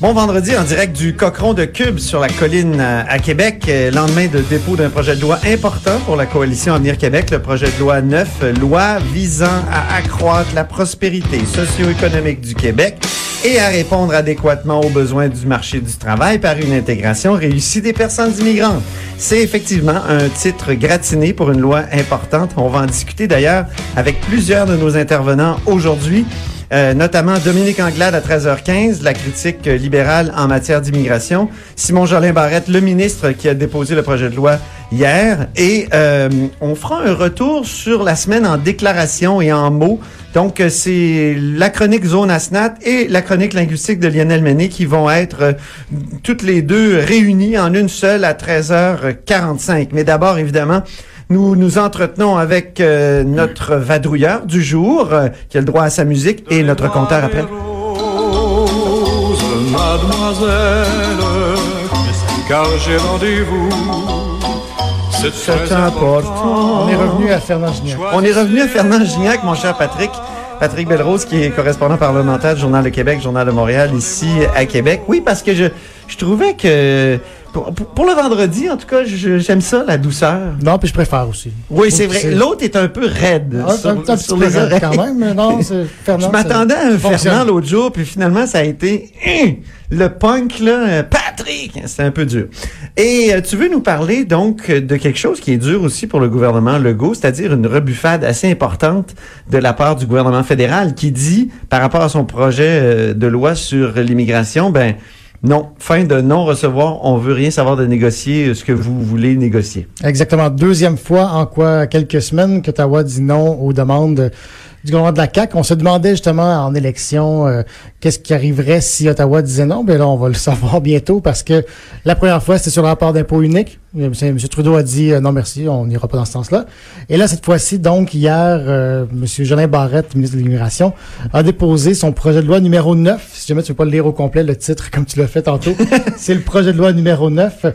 Bon vendredi en direct du Cochon de Cube sur la colline à à Québec, euh, lendemain de dépôt d'un projet de loi important pour la coalition Avenir Québec, le projet de loi 9, euh, loi visant à accroître la prospérité socio-économique du Québec et à répondre adéquatement aux besoins du marché du travail par une intégration réussie des personnes immigrantes. C'est effectivement un titre gratiné pour une loi importante. On va en discuter d'ailleurs avec plusieurs de nos intervenants aujourd'hui. Euh, notamment Dominique Anglade à 13h15, la critique libérale en matière d'immigration, Simon Jolin Barrette, le ministre qui a déposé le projet de loi hier, et euh, on fera un retour sur la semaine en déclaration et en mots. Donc, euh, c'est la chronique Zone Asnat et la chronique linguistique de Lionel Mené qui vont être euh, toutes les deux réunies en une seule à 13h45. Mais d'abord, évidemment, nous nous entretenons avec euh, notre vadrouilleur du jour, euh, qui a le droit à sa musique, et notre compteur après. Rose, mademoiselle, car j'ai rendez-vous. C'est important. On est revenu à Fernand Gignac. On est revenu à Fernand Gignac, mon cher Patrick. Patrick Belrose, qui est correspondant parlementaire du Journal de Québec, Journal de Montréal, ici à Québec. Oui, parce que je, je trouvais que pour, le vendredi, en tout cas, j'aime ça, la douceur. Non, puis je préfère aussi. Oui, c'est vrai. L'autre est un peu raide Ah, sur, un, petit sur les oreilles. quand même, mais non, c'est Fernand. Je m'attendais à un. Fernand l'autre jour, puis finalement, ça a été hein, le punk, là, Patrick. C'était un peu dur. Et euh, tu veux nous parler, donc, de quelque chose qui est dur aussi pour le gouvernement Legault, c'est-à-dire une rebuffade assez importante de la part du gouvernement fédéral qui dit, par rapport à son projet euh, de loi sur l'immigration, ben, non, fin de non-recevoir, on veut rien savoir de négocier euh, ce que vous voulez négocier. Exactement. Deuxième fois en quoi quelques semaines qu'Ottawa dit non aux demandes du gouvernement de la CAQ. On se demandait justement en élection euh, qu'est-ce qui arriverait si Ottawa disait non. Ben là, on va le savoir bientôt parce que la première fois, c'était sur le rapport d'impôt unique. Euh, M. Trudeau a dit euh, non merci, on n'ira pas dans ce sens-là. Et là, cette fois-ci, donc, hier, euh, M. Jolin Barrette, ministre de l'Immigration, a déposé son projet de loi numéro 9. Si jamais tu veux pas le lire au complet, le titre, comme tu l'as fait tantôt, c'est le projet de loi numéro 9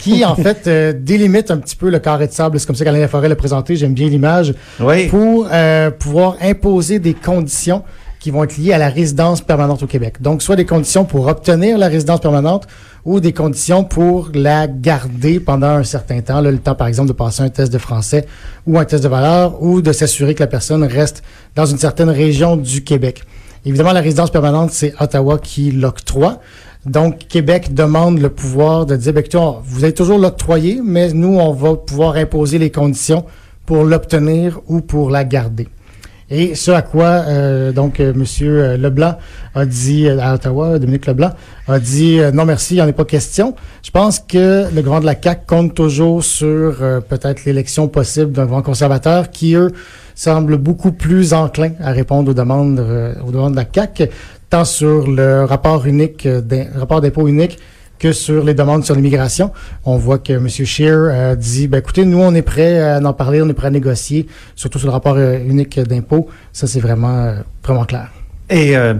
qui, en fait, euh, délimite un petit peu le carré de sable. C'est comme ça qu'Alain Laforêt l'a présenté. J'aime bien l'image. Oui. Pour euh, pouvoir imposer des conditions qui vont être liées à la résidence permanente au Québec. Donc, soit des conditions pour obtenir la résidence permanente ou des conditions pour la garder pendant un certain temps. Le temps, par exemple, de passer un test de français ou un test de valeur ou de s'assurer que la personne reste dans une certaine région du Québec. Évidemment, la résidence permanente, c'est Ottawa qui l'octroie. Donc, Québec demande le pouvoir de dire, ben, on- vous allez toujours l'octroyer, mais nous, on va pouvoir imposer les conditions pour l'obtenir ou pour la garder. Et ce à quoi, euh, donc, euh, Monsieur euh, Leblanc a dit euh, à Ottawa, Dominique Leblanc, a dit non merci, il n'y en est pas question. Je pense que le grand de la CAQ compte toujours sur peut-être l'élection possible d'un grand conservateur qui, eux, semblent beaucoup plus enclins à répondre aux demandes, aux demandes de la CAQ, tant sur le rapport unique, rapport d'impôt unique que sur les demandes sur l'immigration. On voit que M. Scheer euh, dit, ben, écoutez, nous, on est prêt à en parler, on est prêt à négocier, surtout sur le rapport euh, unique d'impôt. Ça, c'est vraiment, euh, vraiment clair. Et euh,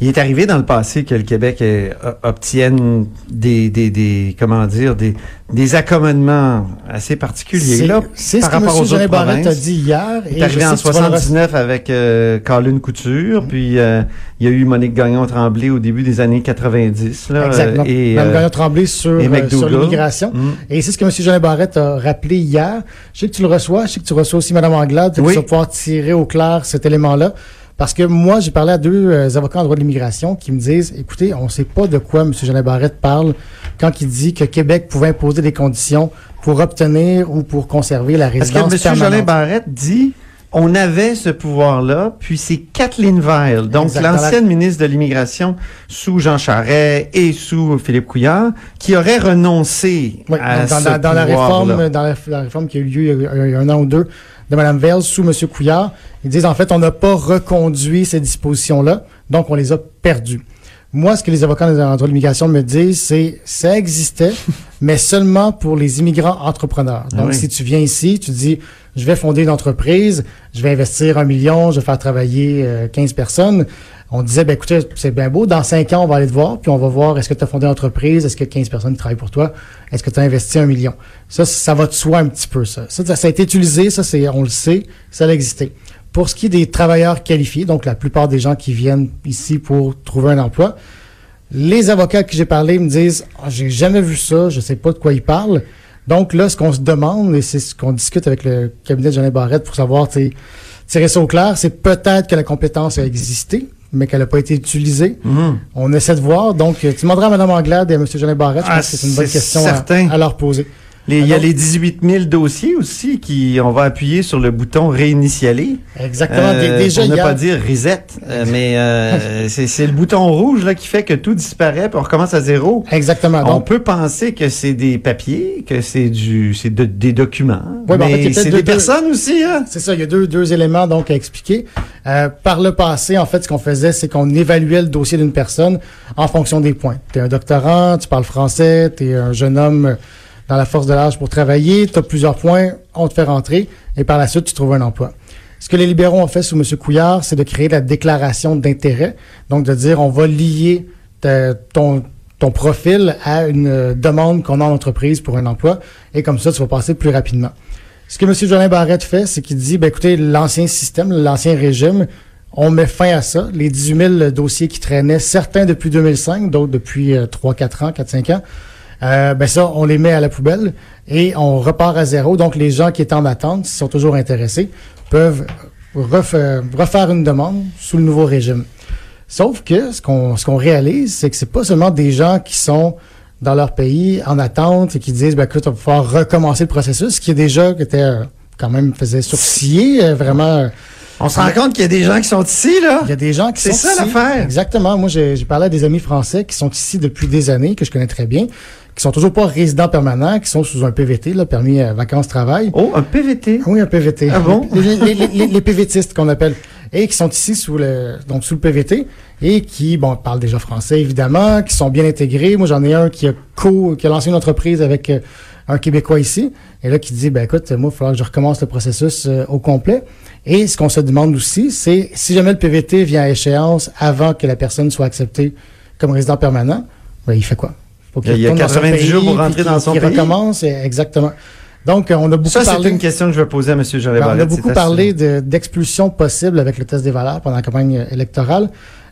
il est arrivé dans le passé que le Québec euh, obtienne des, des, des, comment dire, des, des accommodements assez particuliers C'est là, c'est ce par que rapport M. aux autres Barrette a provinces. dit hier. Il est arrivé en sais que tu vas le 79 avec euh, Colin Couture, Mm-hmm. puis euh, il y a eu Monique Gagnon-Tremblay au début des années 90. Là, Exactement. et, Mme euh, Gagnon Tremblay sur, euh, sur l'immigration. Mm. Et c'est ce que M. Jolin Barrette a rappelé hier. Je sais que tu le reçois, je sais que tu reçois aussi Mme Anglade, Oui. tu vas pouvoir tirer au clair cet élément-là. Parce que moi, j'ai parlé à deux euh, avocats en droit de l'immigration qui me disent, écoutez, on ne sait pas de quoi M. Jean Barrette parle quand il dit que Québec pouvait imposer des conditions pour obtenir ou pour conserver la résidence que M. Jolin permanente. Barrette dit on avait ce pouvoir-là, puis c'est Kathleen Veil, donc l'ancienne ministre de l'Immigration sous Jean Charest et sous Philippe Couillard, qui aurait renoncé Oui, à dans, ce dans- dans la réforme, dans la, la réforme qui a eu lieu il y a, il y a un an ou deux de Mme Veil sous M. Couillard, ils disent en fait on n'a pas reconduit ces dispositions-là, donc on les a perdues. Moi, ce que les avocats en droit de l'immigration me disent, c'est ça existait, mais seulement pour les immigrants entrepreneurs. Ah Donc, oui. si tu viens ici, tu dis, je vais fonder une entreprise, je vais investir un million, je vais faire travailler euh, 15 personnes. On disait, ben écoutez, c'est bien beau, dans cinq ans, on va aller te voir, puis on va voir, est-ce que tu as fondé une entreprise, est-ce que 15 personnes travaillent pour toi, est-ce que tu as investi un million? Ça, ça va de soi un petit peu, ça. Ça, a été utilisé, ça, on le sait, ça a existé. Pour ce qui est des travailleurs qualifiés, donc la plupart des gens qui viennent ici pour trouver un emploi, les avocats à qui j'ai parlé me disent Ah, j'ai jamais vu ça, je sais pas de quoi ils parlent. Donc là, ce qu'on se demande, et c'est ce qu'on discute avec le cabinet de Jeanne Barrette pour savoir, tu tirer ça au clair, c'est peut-être que la compétence a existé, mais qu'elle n'a pas été utilisée. Mhm. On essaie de voir. Donc, tu demanderas à Mme Anglade et à M. Jeanne Barrette, je Ah, pense que c'est une bonne question à leur poser. Les- Il y a Alors- les 18 000 dossiers aussi qui, on va appuyer sur le bouton réinitialer. Exactement. Euh, Déjà, pour ne a- pas dire reset, euh, mais euh, c'est le bouton rouge là qui fait que tout disparaît puis on recommence à zéro. Exactement. On Donc, peut penser que c'est des papiers, que c'est du, c'est de- des documents, Ouais, ben, en fait, il y a mais peut-être c'est deux- des deux- personnes aussi. Hein? C'est ça, il y a deux, deux éléments donc à expliquer. Euh, par le passé, en fait, ce qu'on faisait, c'est qu'on évaluait le dossier d'une personne en fonction des points. Tu es un doctorant, tu parles français, tu es un jeune homme euh, dans la force de l'âge pour travailler, tu as plusieurs points, on te fait rentrer et par la suite, tu trouves un emploi. Ce que les libéraux ont fait sous M. Couillard, c'est de créer la déclaration d'intérêt, donc de dire on va lier ton, profil à une euh, demande qu'on a en entreprise pour un emploi et comme ça, tu vas passer plus rapidement. Ce que M. Jolin Barrette fait, c'est qu'il dit, ben, écoutez, l'ancien système, l'ancien régime, on met fin à ça. Les 18 000 dossiers qui traînaient, certains depuis 2005, d'autres depuis euh, 3-4 ans, 4-5 ans, euh, ben ça, on les met à la poubelle et on repart à zéro. Donc, les gens qui étaient en attente, s'ils sont toujours intéressés, peuvent refaire, refaire une demande sous le nouveau régime. Sauf que ce qu'on ce qu'on réalise, c'est que c'est pas seulement des gens qui sont dans leur pays en attente et qui disent ben écoute, on va pouvoir recommencer le processus, ce qui est déjà qui était euh, quand même faisait sourciller euh, vraiment. On se rend compte qu'il y a des gens qui sont ici là. il y a des gens qui C'est sont ça, ici. l'affaire. Exactement. Moi, j'ai j'ai parlé à des amis français qui sont ici depuis des années, que je connais très bien, qui sont toujours pas résidents permanents, qui sont sous un PVT, là, permis euh, vacances-travail. Oh, un PVT. Oui, un PVT. Ah bon? Les, les, les- les- les PVTistes qu'on appelle. Et qui sont ici sous le, donc sous le PVT et qui, bon, parlent déjà français, évidemment, qui sont bien intégrés. Moi, j'en ai un qui a co, qui a lancé une entreprise avec euh, un Québécois ici. Et là, qui dit, ben, écoute, moi, il va falloir que je recommence le processus euh, au complet. Et ce qu'on se demande aussi, c'est si jamais le PVT vient à échéance avant que la personne soit acceptée comme résident permanent, ben, il fait quoi? Faut Il y a retourne dans son 90 jours pour rentrer dans son pays. recommence, et- exactement. Donc, euh, on a beaucoup Ça, c'est une question que je vais poser à M. Jean Ben, on a beaucoup parlé de- d'expulsions possibles avec le test des valeurs pendant la campagne euh, électorale.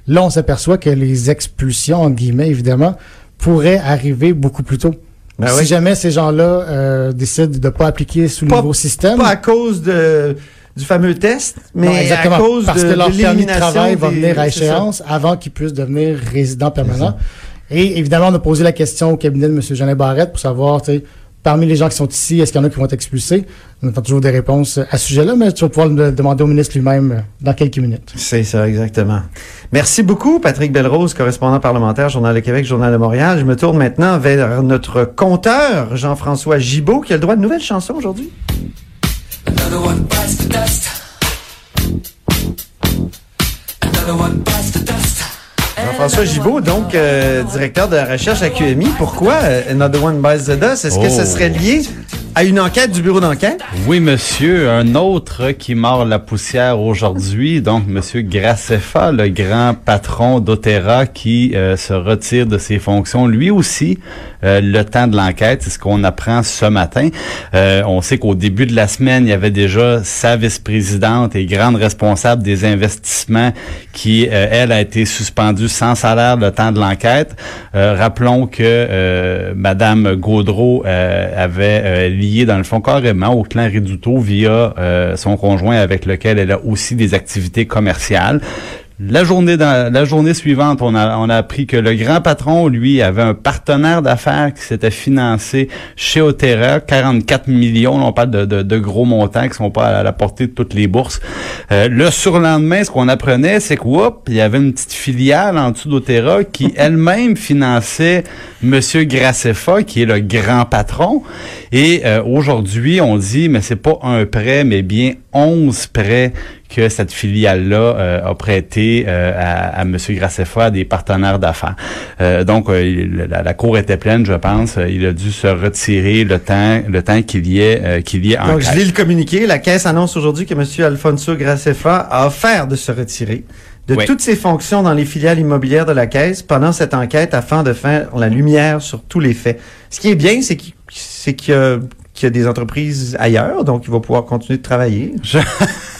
Là, on s'aperçoit que les expulsions, en guillemets, évidemment, pourraient arriver beaucoup plus tôt. Ben si oui. jamais ces gens-là euh, décident de ne pas appliquer sous le nouveau système, Pas à cause de, du fameux test, mais non, à exactement, cause parce de, que leur de permis de travail va venir à échéance avant qu'ils puissent devenir résidents permanents. Et évidemment, on a posé la question au cabinet de M. Jeannet Barrette pour savoir, tu sais, parmi les gens qui sont ici, est-ce qu'il y en a qui vont être expulsés? On attend toujours des réponses à ce sujet-là, mais tu vas pouvoir le demander au ministre lui-même euh, dans quelques minutes. C'est ça, exactement. Merci beaucoup, Patrick Belrose, correspondant parlementaire, Journal de Québec, Journal de Montréal. Je me tourne maintenant vers notre conteur, Jean-François Gibault, qui a le droit de nouvelles chansons aujourd'hui. Jean-François Gibault, donc euh, directeur de la recherche à QMI. Pourquoi euh, Another One Bites the Dust? Est-ce que ce Oh. serait lié à une enquête du bureau d'enquête? Oui, monsieur. Un autre qui mord la poussière aujourd'hui, donc monsieur Graceffa, le grand patron d'Otera qui euh, se retire de ses fonctions, lui aussi, euh, le temps de l'enquête. C'est ce qu'on apprend ce matin. Euh, on sait qu'au début de la semaine, il y avait déjà sa vice-présidente et grande responsable des investissements qui, euh, elle, a été suspendue sans salaire le temps de l'enquête. Euh, rappelons que euh, Madame Gaudreau avait dans le fond carrément au clan Reduto via euh, son conjoint avec lequel elle a aussi des activités commerciales. La journée dans, la journée suivante, on a, on a appris que le grand patron, lui, avait un partenaire d'affaires qui s'était financé chez Otera, 44 millions. on parle de, de, de, gros montants qui sont pas à la portée de toutes les bourses. Euh, le surlendemain, ce qu'on apprenait, c'est que, il y avait une petite filiale en dessous d'Otera qui elle-même finançait Monsieur Graceffa, qui est le grand patron. Et euh, aujourd'hui, on dit, mais c'est pas un prêt, mais bien 11 prêts que cette filiale-là euh, a prêté euh, à, à M. Graceffa, à des partenaires d'affaires. Euh, donc, la, cour était pleine, je pense. Il a dû se retirer le temps, le temps qu'il y ait, qu'il y ait Donc, je lis le communiqué. La Caisse annonce aujourd'hui que M. Alfonso Graceffa a offert de se retirer de toutes ses fonctions dans les filiales immobilières de la Caisse pendant cette enquête afin de faire la lumière sur tous les faits. Ce qui est bien, c'est qu'il y y a des entreprises ailleurs, donc il va pouvoir continuer de travailler.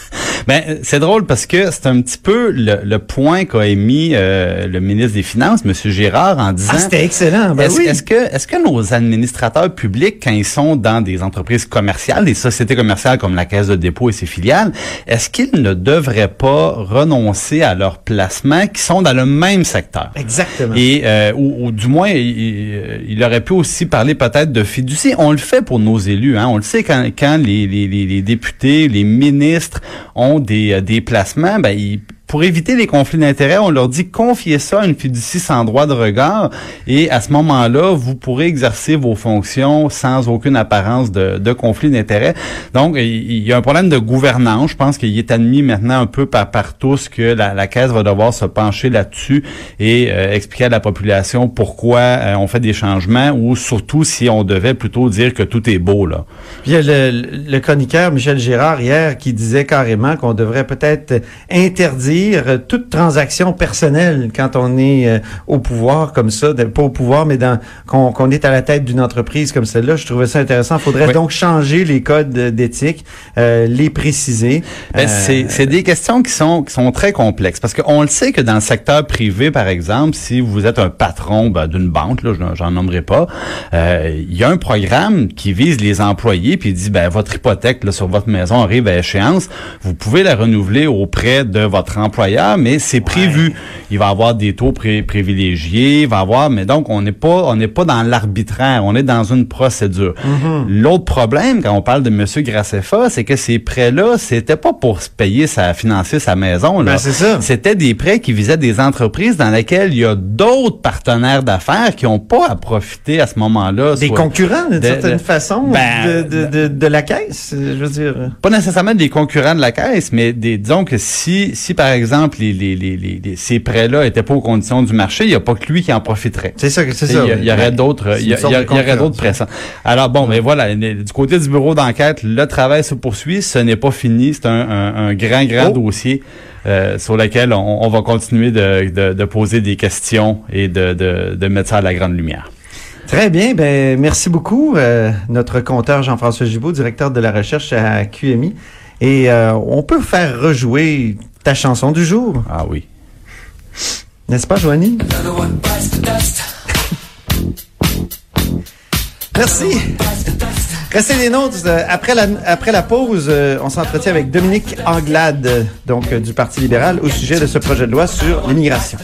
Ben, c'est drôle parce que c'est un petit peu le, point qu'a émis euh, le ministre des Finances, M. Girard, en disant... Ah, c'était excellent, ben est-ce, oui. Est-ce que, est-ce que nos administrateurs publics, quand ils sont dans des entreprises commerciales, des sociétés commerciales comme la Caisse de dépôt et ses filiales, est-ce qu'ils ne devraient pas renoncer à leurs placements qui sont dans le même secteur? Exactement. Et, euh, ou, du moins, il, aurait pu aussi parler peut-être de fiducie. On le fait pour nos élus, hein. On le sait quand, quand les, les, les députés, les ministres ont des, euh, des placements, ben, ils pour éviter les conflits d'intérêts, on leur dit confiez ça à une fiducie sans droit de regard et à ce moment-là, vous pourrez exercer vos fonctions sans aucune apparence de, de conflit d'intérêts. Donc, il y a un problème de gouvernance. Je pense qu'il est admis maintenant un peu par, par tous que la, la Caisse va devoir se pencher là-dessus et euh, expliquer à la population pourquoi euh, on fait des changements ou surtout si on devait plutôt dire que tout est beau. Là. il y a le, le chroniqueur Michel Gérard hier qui disait carrément qu'on devrait peut-être interdire euh, toute transaction personnelle quand on est euh, au pouvoir comme ça, pas au pouvoir, mais dans qu'on est à la tête d'une entreprise comme celle-là. Je trouvais ça intéressant. Il faudrait donc changer les codes d'éthique, euh, les préciser. Ben, c'est des questions qui sont qui sont très complexes parce qu'on le sait que dans le secteur privé, par exemple, si vous êtes un patron ben, d'une banque, là, j'en nommerai pas, il y a un programme qui vise les employés puis il dit ben votre hypothèque là, sur votre maison arrive à échéance, vous pouvez la renouveler auprès de votre employeur, mais c'est prévu. Il va avoir des taux privilégiés, il va avoir, mais donc on n'est pas, on n'est pas dans l'arbitraire, on est dans une procédure. Mm-hmm. L'autre problème quand on parle de Monsieur Graceffa, c'est que ces prêts-là, c'était pas pour se payer sa, financer sa maison. Là. Ben. C'était des prêts qui visaient des entreprises dans lesquelles il y a d'autres partenaires d'affaires qui n'ont pas à profiter à ce moment-là. Des concurrents, d'une certaine façon, ben, de, de, de, la caisse, je veux dire. Pas nécessairement des concurrents de la caisse, mais des, disons que si, si par exemple, les, les, les, ces prêts-là étaient pas aux conditions du marché, il n'y a pas que lui qui en profiterait. C'est ça, c'est ça. Il y, aurait d'autres, il y, aurait d'autres pressants. Alors bon, mais voilà, du côté du bureau d'enquête, le travail se poursuit. Ce n'est pas fini. C'est un, un, grand, grand oh. dossier. Euh, sur lequel on, va continuer de, de, de, poser des questions et de, de, de mettre ça à la grande lumière. Très bien, ben merci beaucoup, euh, notre compteur Jean-François Gibault, directeur de la recherche à QMI. Et euh, on peut faire rejouer ta chanson du jour. Ah oui. N'est-ce pas, Joanie? Merci. Restez des nôtres. Euh, après la, après la pause, euh, on s'entretient avec Dominique Anglade, donc du Parti libéral, au sujet de ce projet de loi sur l'immigration.